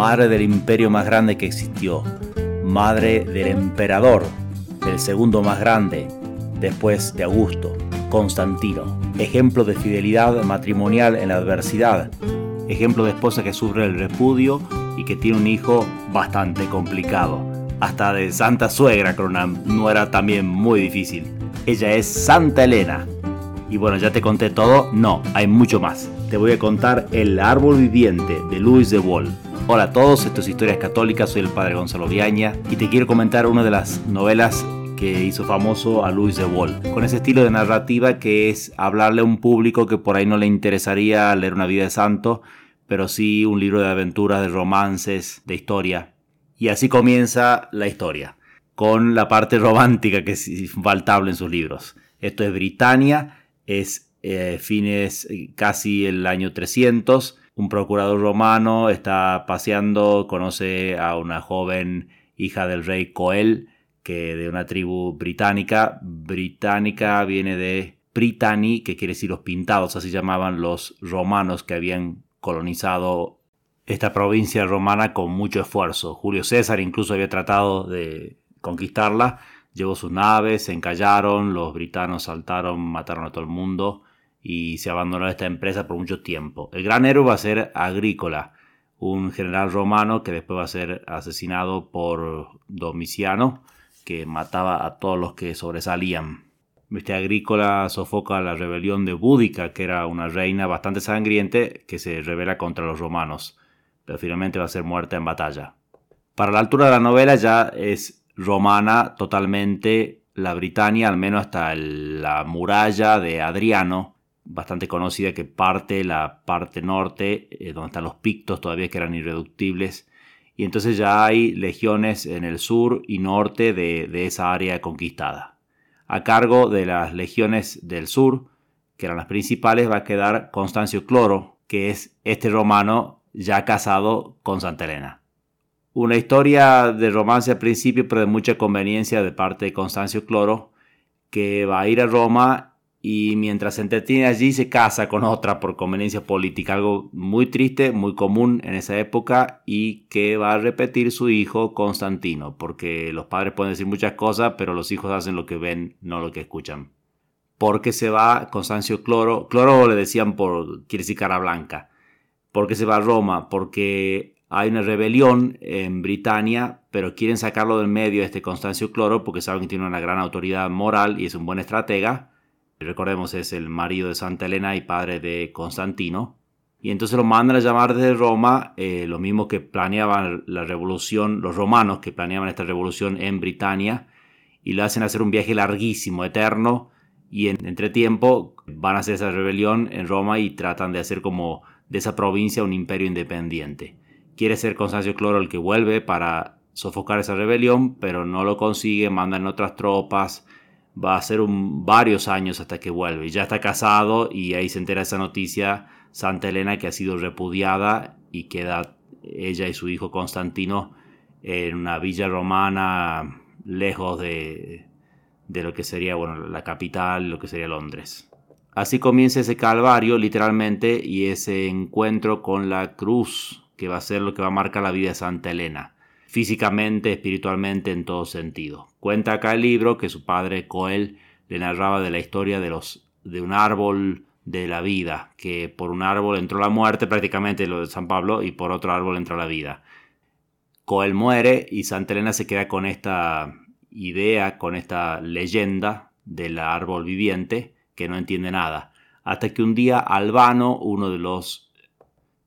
madre del imperio más grande que existió, madre del emperador, del segundo más grande, después de Augusto, Constantino, ejemplo de fidelidad matrimonial en la adversidad, ejemplo de esposa que sufre el repudio y que tiene un hijo bastante complicado, hasta de santa suegra con una nuera también muy difícil. Ella es Santa Elena. Y bueno, ya te conté todo, no, hay mucho más. Te voy a contar El árbol viviente de Louis de Wall. Hola a todos, esto es Historias Católicas, soy el padre Gonzalo Viaña y te quiero comentar una de las novelas que hizo famoso a Louis de Wall, con ese estilo de narrativa que es hablarle a un público que por ahí no le interesaría leer una vida de santo, pero sí un libro de aventuras, de romances, de historia. Y así comienza la historia, con la parte romántica que es infaltable en sus libros. Esto es Britania, es eh, fines casi el año 300. Un procurador romano está paseando, conoce a una joven hija del rey Coel, que de una tribu británica. Británica viene de Britanni, que quiere decir los pintados, así llamaban los romanos que habían colonizado esta provincia romana con mucho esfuerzo. Julio César incluso había tratado de conquistarla, llevó sus naves, se encallaron, los britanos saltaron, mataron a todo el mundo y se abandonó esta empresa por mucho tiempo. El gran héroe va a ser Agrícola, un general romano que después va a ser asesinado por Domiciano, que mataba a todos los que sobresalían. Este Agrícola sofoca la rebelión de Búdica, que era una reina bastante sangriente que se revela contra los romanos pero finalmente va a ser muerta en batalla. Para la altura de la novela ya es romana totalmente la Britania, al menos hasta la muralla de Adriano, bastante conocida que parte la parte norte, eh, donde están los pictos todavía que eran irreductibles, y entonces ya hay legiones en el sur y norte de, de esa área conquistada. A cargo de las legiones del sur, que eran las principales, va a quedar Constancio Cloro, que es este romano ya casado con Santa Elena. Una historia de romance al principio, pero de mucha conveniencia de parte de Constancio Cloro, que va a ir a Roma y mientras se entretiene allí se casa con otra por conveniencia política, algo muy triste, muy común en esa época y que va a repetir su hijo Constantino, porque los padres pueden decir muchas cosas, pero los hijos hacen lo que ven, no lo que escuchan. Porque se va Constancio Cloro, Cloro le decían por, quiere decir cara blanca, ¿Por qué se va a Roma? Porque hay una rebelión en Britania, pero quieren sacarlo del medio este Constancio Cloro porque saben que tiene una gran autoridad moral y es un buen estratega. Recordemos, es el marido de Santa Elena y padre de Constantino. Y entonces lo mandan a llamar desde Roma, eh, lo mismo que planeaban la revolución, los romanos que planeaban esta revolución en Britania, y le hacen hacer un viaje larguísimo, eterno, y en, entre tiempo van a hacer esa rebelión en Roma y tratan de hacer como de esa provincia un imperio independiente. Quiere ser Constancio Cloro el que vuelve para sofocar esa rebelión, pero no lo consigue, mandan otras tropas, va a ser varios años hasta que vuelve. Ya está casado y ahí se entera esa noticia Santa Elena que ha sido repudiada y queda ella y su hijo Constantino en una villa romana lejos de, de lo que sería bueno, la capital, lo que sería Londres. Así comienza ese calvario literalmente y ese encuentro con la cruz que va a ser lo que va a marcar la vida de Santa Elena, físicamente, espiritualmente, en todo sentido. Cuenta acá el libro que su padre Coel le narraba de la historia de, los, de un árbol de la vida, que por un árbol entró la muerte, prácticamente lo de San Pablo, y por otro árbol entró la vida. Coel muere y Santa Elena se queda con esta idea, con esta leyenda del árbol viviente, que no entiende nada. Hasta que un día Albano, uno de los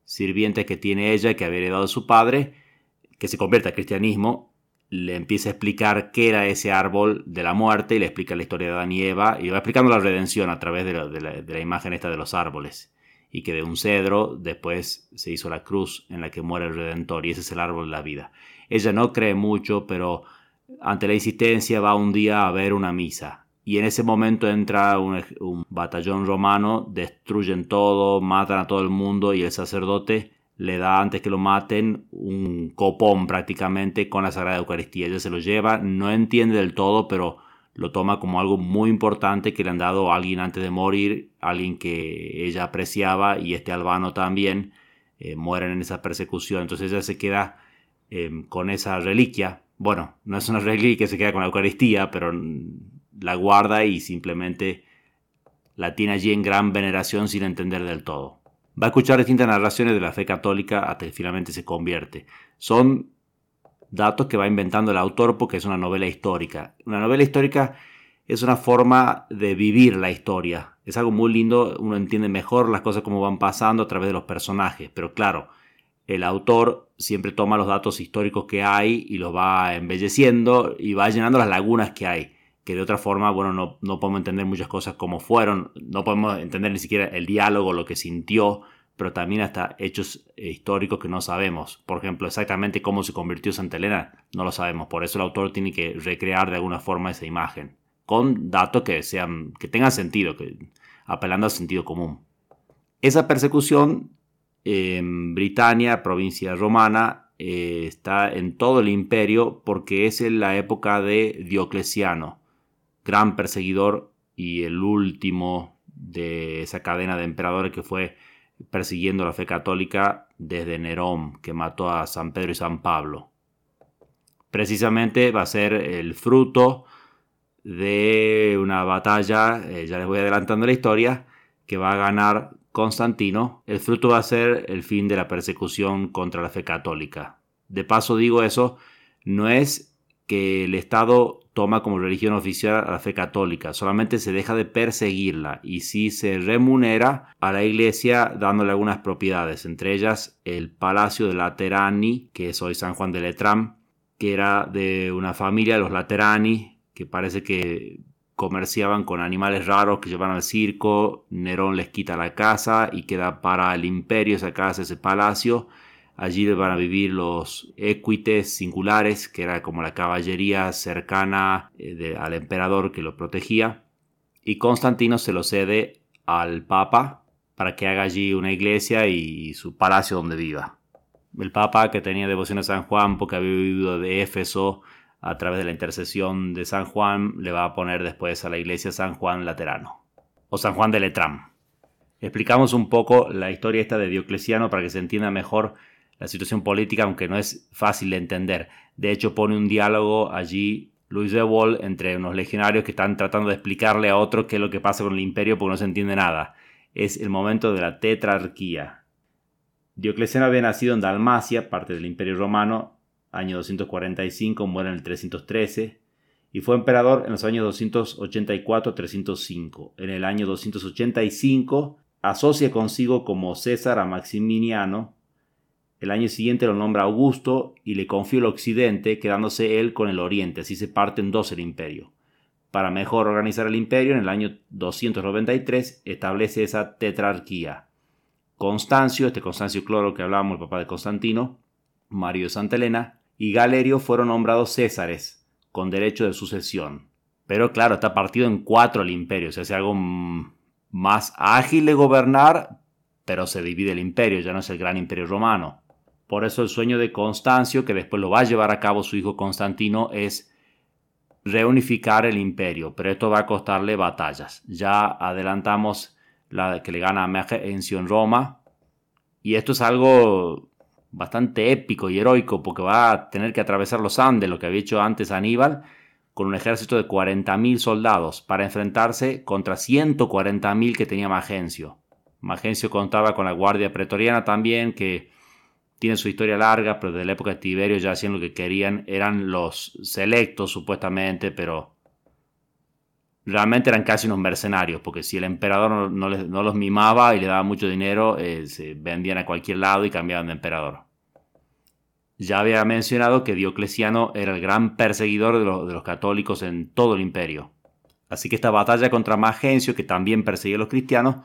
sirvientes que tiene ella, que había heredado su padre, que se convierte al cristianismo, le empieza a explicar qué era ese árbol de la muerte y le explica la historia de Adán y Eva y va explicando la redención a través de la, imagen esta de los árboles y que de un cedro después se hizo la cruz en la que muere el Redentor y ese es el árbol de la vida. Ella no cree mucho, pero ante la insistencia va un día a ver una misa y en ese momento entra un, batallón romano, destruyen todo, matan a todo el mundo y el sacerdote le da antes que lo maten un copón prácticamente con la Sagrada Eucaristía. Ella se lo lleva, no entiende del todo, pero lo toma como algo muy importante que le han dado a alguien antes de morir, alguien que ella apreciaba y este albano también eh, mueren en esa persecución. Entonces ella se queda em, con esa reliquia. Bueno, no es una reliquia, se queda con la Eucaristía, pero la guarda y simplemente la tiene allí en gran veneración sin entender del todo. Va a escuchar distintas narraciones de la fe católica hasta que finalmente se convierte. Son datos que va inventando el autor porque es una novela histórica. Una novela histórica es una forma de vivir la historia. Es algo muy lindo, uno entiende mejor las cosas como van pasando a través de los personajes, pero claro, el autor siempre toma los datos históricos que hay y los va embelleciendo y va llenando las lagunas que hay, que de otra forma, bueno, no, no podemos entender muchas cosas como fueron, no podemos entender ni siquiera el diálogo, lo que sintió, pero también hasta hechos eh, históricos que no sabemos. Por ejemplo, exactamente cómo se convirtió Santa Elena, no lo sabemos. Por eso el autor tiene que recrear de alguna forma esa imagen con datos que, sean, que tengan sentido, que, apelando al sentido común. Esa persecución en Britania, provincia romana, eh, está en todo el imperio porque es en la época de Diocleciano, gran perseguidor y el último de esa cadena de emperadores que fue persiguiendo la fe católica desde Nerón, que mató a San Pedro y San Pablo. Precisamente va a ser el fruto de una batalla, eh, ya les voy adelantando la historia, que va a ganar Constantino. El fruto va a ser el fin de la persecución contra la fe católica. De paso digo eso, no es que el Estado toma como religión oficial a la fe católica, solamente se deja de perseguirla y sí se remunera a la iglesia dándole algunas propiedades, entre ellas el palacio de Laterani, que es hoy San Juan de Letrán, que era de una familia, los Laterani, que parece que comerciaban con animales raros que llevan al circo, Nerón les quita la casa y queda para el imperio esa casa, ese palacio. Allí van a vivir los equites singulares, que era como la caballería cercana eh, al emperador que lo protegía. Y Constantino se lo cede al Papa para que haga allí una iglesia y su palacio donde viva. El Papa, que tenía devoción a San Juan porque había vivido de Éfeso a través de la intercesión de San Juan, le va a poner después a la iglesia San Juan Laterano o San Juan de Letrán. Explicamos un poco la historia esta de Diocleciano para que se entienda mejor la situación política, aunque no es fácil de entender. De hecho, pone un diálogo allí Luis de Wall entre unos legionarios que están tratando de explicarle a otros qué es lo que pasa con el imperio porque no se entiende nada. Es el momento de la tetrarquía. Diocleciano había nacido en Dalmacia, parte del imperio romano, año 245, muere en el 313, y fue emperador en los años 284-305. En el año 285 asocia consigo como César a Maximiniano. El año siguiente lo nombra Augusto y le confió el occidente, quedándose él con el oriente, así se parte en dos el imperio. Para mejor organizar el imperio, en el año 293 establece esa tetrarquía. Constancio, este Constancio Cloro que hablábamos, el papá de Constantino, Mario de Santa Elena, y Galerio fueron nombrados césares, con derecho de sucesión. Pero claro, está partido en cuatro el imperio, se hace algo más ágil de gobernar, pero se divide el imperio, ya no es el gran imperio romano. Por eso el sueño de Constancio, que después lo va a llevar a cabo su hijo Constantino, es reunificar el imperio, pero esto va a costarle batallas. Ya adelantamos la que le gana a Megencio en Roma, y esto es algo bastante épico y heroico porque va a tener que atravesar los Andes, lo que había hecho antes Aníbal, con un ejército de 40.000 soldados para enfrentarse contra 140.000 que tenía Magencio. Magencio contaba con la Guardia Pretoriana también, que tiene su historia larga, pero de la época de Tiberio ya hacían lo que querían, eran los selectos supuestamente, pero realmente eran casi unos mercenarios, porque si el emperador no, los mimaba y le daba mucho dinero, eh, se vendían a cualquier lado y cambiaban de emperador. Ya había mencionado que Diocleciano era el gran perseguidor de, los católicos en todo el imperio. Así que esta batalla contra Magencio, que también perseguía a los cristianos,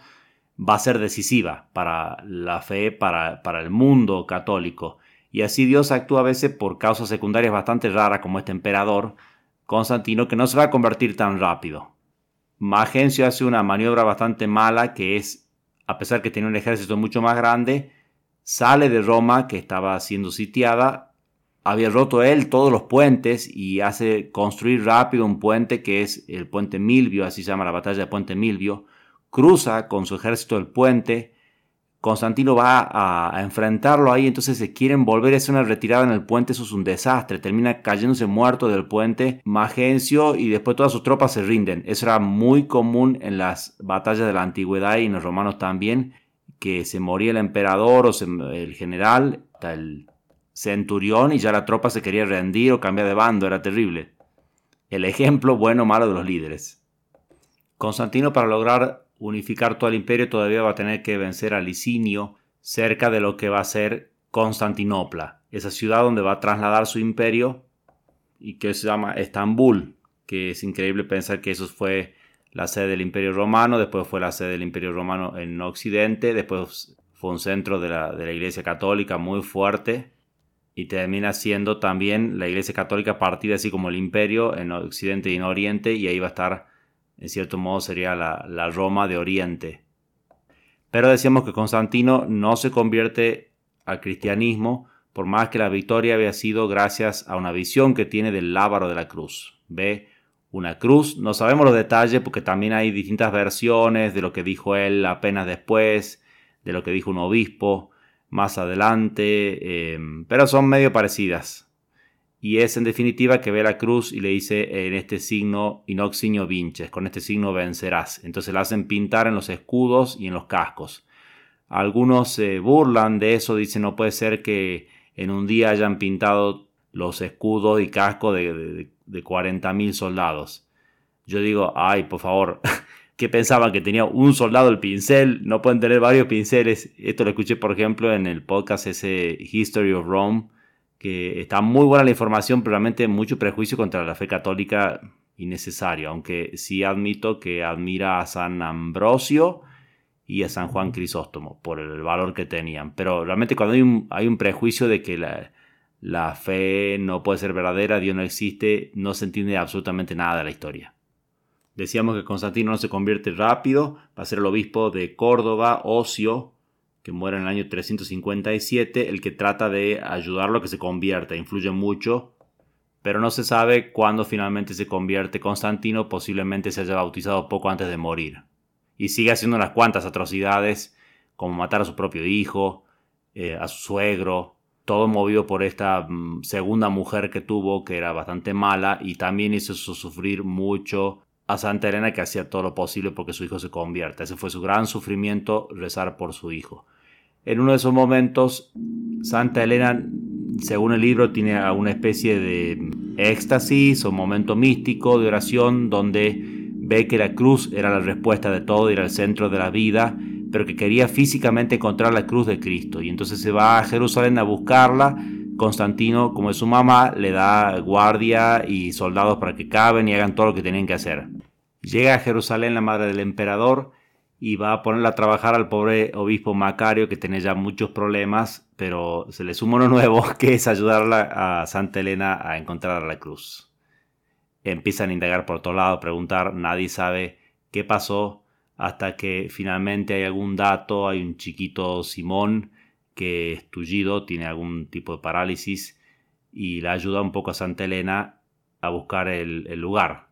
va a ser decisiva para la fe, para, para el mundo católico. Y así Dios actúa a veces por causas secundarias bastante raras, como este emperador, Constantino que no se va a convertir tan rápido. Magencio hace una maniobra bastante mala que es, a pesar que tiene un ejército mucho más grande, sale de Roma que estaba siendo sitiada, había roto él todos los puentes y hace construir rápido un puente que es el puente Milvio, así se llama la batalla de puente Milvio, cruza con su ejército el puente, Constantino va a, enfrentarlo ahí, entonces se quieren volver a hacer una retirada en el puente, eso es un desastre, termina cayéndose muerto del puente Magencio y después todas sus tropas se rinden. Eso era muy común en las batallas de la antigüedad y en los romanos también, que se moría el emperador o el general, el centurión y ya la tropa se quería rendir o cambiar de bando, era terrible. El ejemplo bueno o malo de los líderes. Constantino para lograr unificar todo el imperio todavía va a tener que vencer a Licinio cerca de lo que va a ser Constantinopla, esa ciudad donde va a trasladar su imperio y que se llama Estambul, que es increíble pensar que eso fue la sede del imperio romano, después fue la sede del imperio romano en Occidente, después fue un centro de la, de la iglesia católica muy fuerte y termina siendo también la iglesia católica partida así como el imperio en Occidente y en Oriente y ahí va a estar en cierto modo sería la, Roma de Oriente. Pero decíamos que Constantino no se convierte al cristianismo por más que la victoria había sido gracias a una visión que tiene del lábaro de la cruz. Ve una cruz, no sabemos los detalles porque también hay distintas versiones de lo que dijo él apenas después, de lo que dijo un obispo más adelante, eh, pero son medio parecidas y es en definitiva que ve la cruz y le dice en este signo inoxinio vinches, con este signo vencerás. Entonces la hacen pintar en los escudos y en los cascos. Algunos se burlan de eso, dicen no puede ser que en un día hayan pintado los escudos y cascos de, de, de 40.000 soldados. Yo digo, ay, por favor, ¿qué pensaban? Que tenía un soldado el pincel, no pueden tener varios pinceles. Esto lo escuché, por ejemplo, en el podcast ese History of Rome, que está muy buena la información, pero realmente mucho prejuicio contra la fe católica innecesario, aunque sí admito que admira a San Ambrosio y a San Juan Crisóstomo por el valor que tenían. Pero realmente cuando hay un, hay un prejuicio de que la, la fe no puede ser verdadera, Dios no existe, no se entiende absolutamente nada de la historia. Decíamos que Constantino no se convierte rápido, va a ser el obispo de Córdoba, Ocio, que muere en el año 357, el que trata de ayudarlo a que se convierta, influye mucho, pero no se sabe cuándo finalmente se convierte Constantino, posiblemente se haya bautizado poco antes de morir. Y sigue haciendo unas cuantas atrocidades, como matar a su propio hijo, eh, a su suegro, todo movido por esta mm, segunda mujer que tuvo, que era bastante mala, y también hizo sufrir mucho a Santa Elena, que hacía todo lo posible porque su hijo se convierta. Ese fue su gran sufrimiento, rezar por su hijo. En uno de esos momentos, Santa Elena, según el libro, tiene una especie de éxtasis o momento místico de oración donde ve que la cruz era la respuesta de todo, era el centro de la vida, pero que quería físicamente encontrar la cruz de Cristo. Y entonces se va a Jerusalén a buscarla. Constantino, como es su mamá, le da guardia y soldados para que caben y hagan todo lo que tienen que hacer. Llega a Jerusalén la madre del emperador y va a ponerla a trabajar al pobre obispo Macario que tiene ya muchos problemas, pero se le suma uno nuevo que es ayudarla a Santa Elena a encontrar la cruz. Empiezan a indagar por todos lados, preguntar, nadie sabe qué pasó hasta que finalmente hay algún dato, hay un chiquito Simón que es tullido, tiene algún tipo de parálisis y le ayuda un poco a Santa Elena a buscar el lugar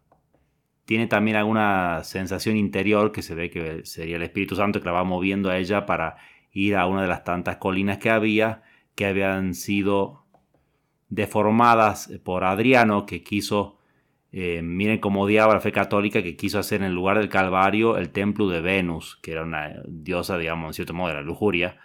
tiene también alguna sensación interior que se ve que sería el Espíritu Santo que la va moviendo a ella para ir a una de las tantas colinas que había, que habían sido deformadas por Adriano, que quiso, eh, miren cómo odiaba la fe católica, que quiso hacer en el lugar del Calvario el templo de Venus, que era una diosa, digamos, en cierto modo de la lujuria.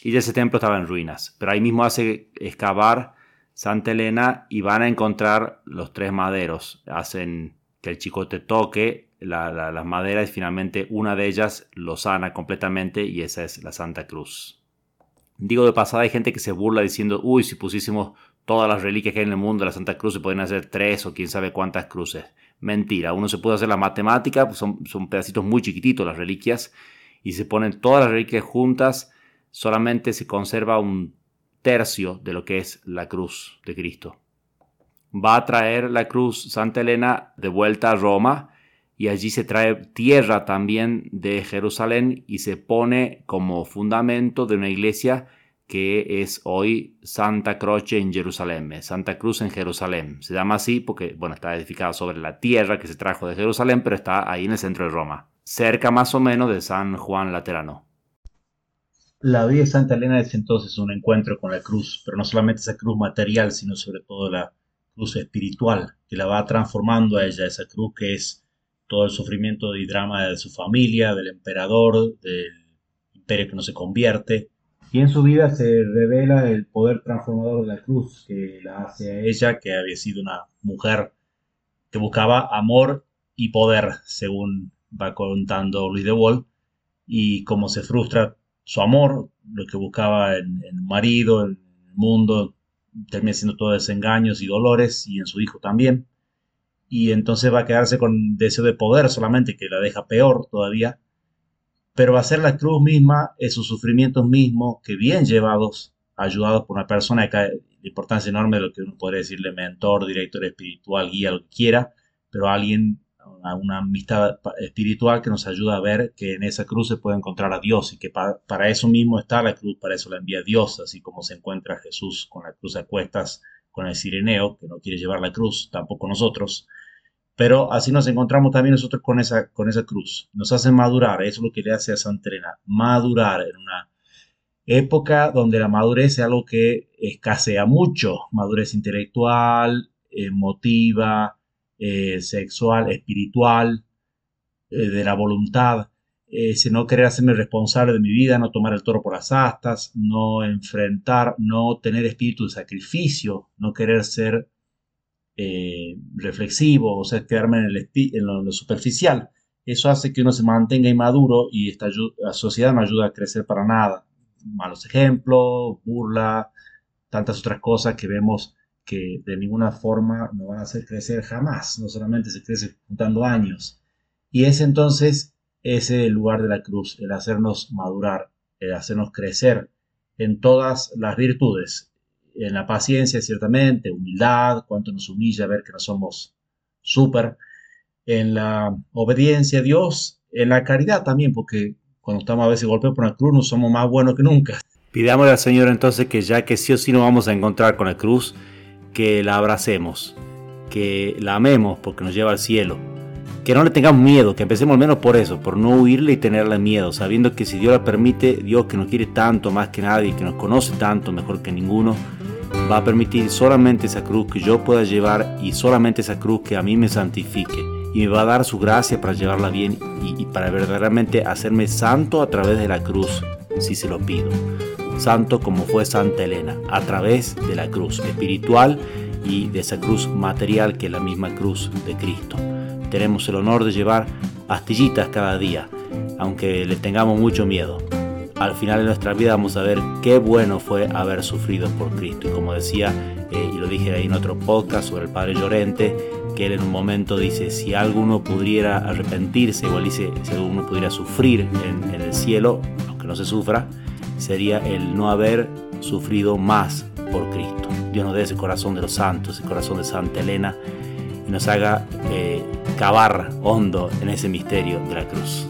Y ese templo estaba en ruinas. Pero ahí mismo hace excavar Santa Elena y van a encontrar los tres maderos. Hacen que el chicote toque las maderas y finalmente una de ellas lo sana completamente y esa es la Santa Cruz. Digo de pasada, hay gente que se burla diciendo, uy, si pusiésemos todas las reliquias que hay en el mundo de la Santa Cruz se pueden hacer tres o quién sabe cuántas cruces. Mentira, uno se puede hacer la matemática, pues son, son pedacitos muy chiquititos las reliquias y se ponen todas las reliquias juntas, solamente se conserva un tercio de lo que es la cruz de Cristo va a traer la cruz Santa Elena de vuelta a Roma y allí se trae tierra también de Jerusalén y se pone como fundamento de una iglesia que es hoy Santa Croce en Jerusalén, Santa Cruz en Jerusalén. Se llama así porque, bueno, está edificada sobre la tierra que se trajo de Jerusalén, pero está ahí en el centro de Roma, cerca más o menos de San Juan Laterano. La vida de Santa Elena es entonces un encuentro con la cruz, pero no solamente esa cruz material, sino sobre todo la cruz espiritual, que la va transformando a ella, esa cruz que es todo el sufrimiento y drama de su familia, del emperador, del imperio que no se convierte. Y en su vida se revela el poder transformador de la cruz, que la hace a ella, que había sido una mujer que buscaba amor y poder, según va contando Luis de Wall, y cómo se frustra su amor, lo que buscaba en, el marido, en el mundo, termina siendo todo desengaños y dolores, y en su hijo también. Y entonces va a quedarse con deseo de poder solamente, que la deja peor todavía, pero va a ser la cruz misma, esos sufrimientos mismos, que bien llevados, ayudados por una persona, que de importancia enorme lo que uno podría decirle mentor, director espiritual, guía, lo que quiera, pero alguien, una amistad espiritual que nos ayuda a ver que en esa cruz se puede encontrar a Dios y que para eso mismo está la cruz, para eso la envía Dios, así como se encuentra Jesús con la cruz a cuestas con el sireneo, que no quiere llevar la cruz, tampoco nosotros. Pero así nos encontramos también nosotros con esa, con esa cruz. Nos hace madurar, eso es lo que le hace a Santa Elena, madurar en una época donde la madurez es algo que escasea mucho, madurez intelectual, emotiva, eh, sexual, espiritual, eh, de la voluntad, ese no querer hacerme responsable de mi vida, no tomar el toro por las astas, no enfrentar, no tener espíritu de sacrificio, no querer ser eh, reflexivo, o sea, quedarme en, el en lo, superficial. Eso hace que uno se mantenga inmaduro y esta la sociedad no ayuda a crecer para nada. Malos ejemplos, burla, tantas otras cosas que vemos que de ninguna forma no van a hacer crecer jamás, no solamente se crece juntando años. Y es entonces ese el lugar de la cruz, el hacernos madurar, el hacernos crecer en todas las virtudes, en la paciencia, ciertamente, humildad, cuánto nos humilla ver que no somos súper, en la obediencia a Dios, en la caridad también, porque cuando estamos a veces golpeados por la cruz no somos más buenos que nunca. Pidámosle al Señor entonces que ya que sí o sí nos vamos a encontrar con la cruz, que la abracemos, que la amemos porque nos lleva al cielo, que no le tengamos miedo, que empecemos al menos por eso, por no huirle y tenerle miedo, sabiendo que si Dios la permite, Dios que nos quiere tanto más que nadie, que nos conoce tanto mejor que ninguno, va a permitir solamente esa cruz que yo pueda llevar y solamente esa cruz que a mí me santifique y me va a dar su gracia para llevarla bien y, para verdaderamente hacerme santo a través de la cruz, si se lo pido. Santo como fue Santa Elena, a través de la cruz espiritual y de esa cruz material que es la misma cruz de Cristo. Tenemos el honor de llevar astillitas cada día, aunque le tengamos mucho miedo al final de nuestra vida vamos a ver qué bueno fue haber sufrido por Cristo. Y como decía, eh, y lo dije ahí en otro podcast sobre el Padre Llorente, que él en un momento dice, si alguno pudiera arrepentirse, igual dice, si alguno pudiera sufrir en, el cielo, aunque no se sufra, sería el no haber sufrido más por Cristo. Dios nos dé ese corazón de los santos, ese corazón de Santa Elena, y nos haga eh, cavar hondo en ese misterio de la cruz.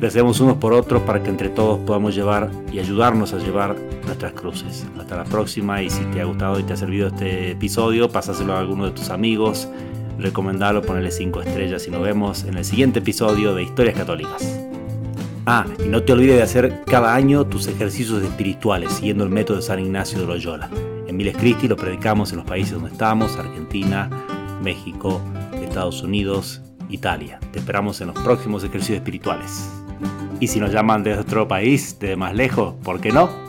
Deseamos unos por otros para que entre todos podamos llevar y ayudarnos a llevar nuestras cruces. Hasta la próxima y si te ha gustado y te ha servido este episodio, pásaselo a alguno de tus amigos, recomendalo, ponele 5 estrellas y nos vemos en el siguiente episodio de Historias Católicas. Ah, y no te olvides de hacer cada año tus ejercicios espirituales siguiendo el método de San Ignacio de Loyola. En Miles Cristi lo predicamos en los países donde estamos, Argentina, México, Estados Unidos, Italia. Te esperamos en los próximos ejercicios espirituales. Y si nos llaman de otro país, de más lejos, ¿por qué no?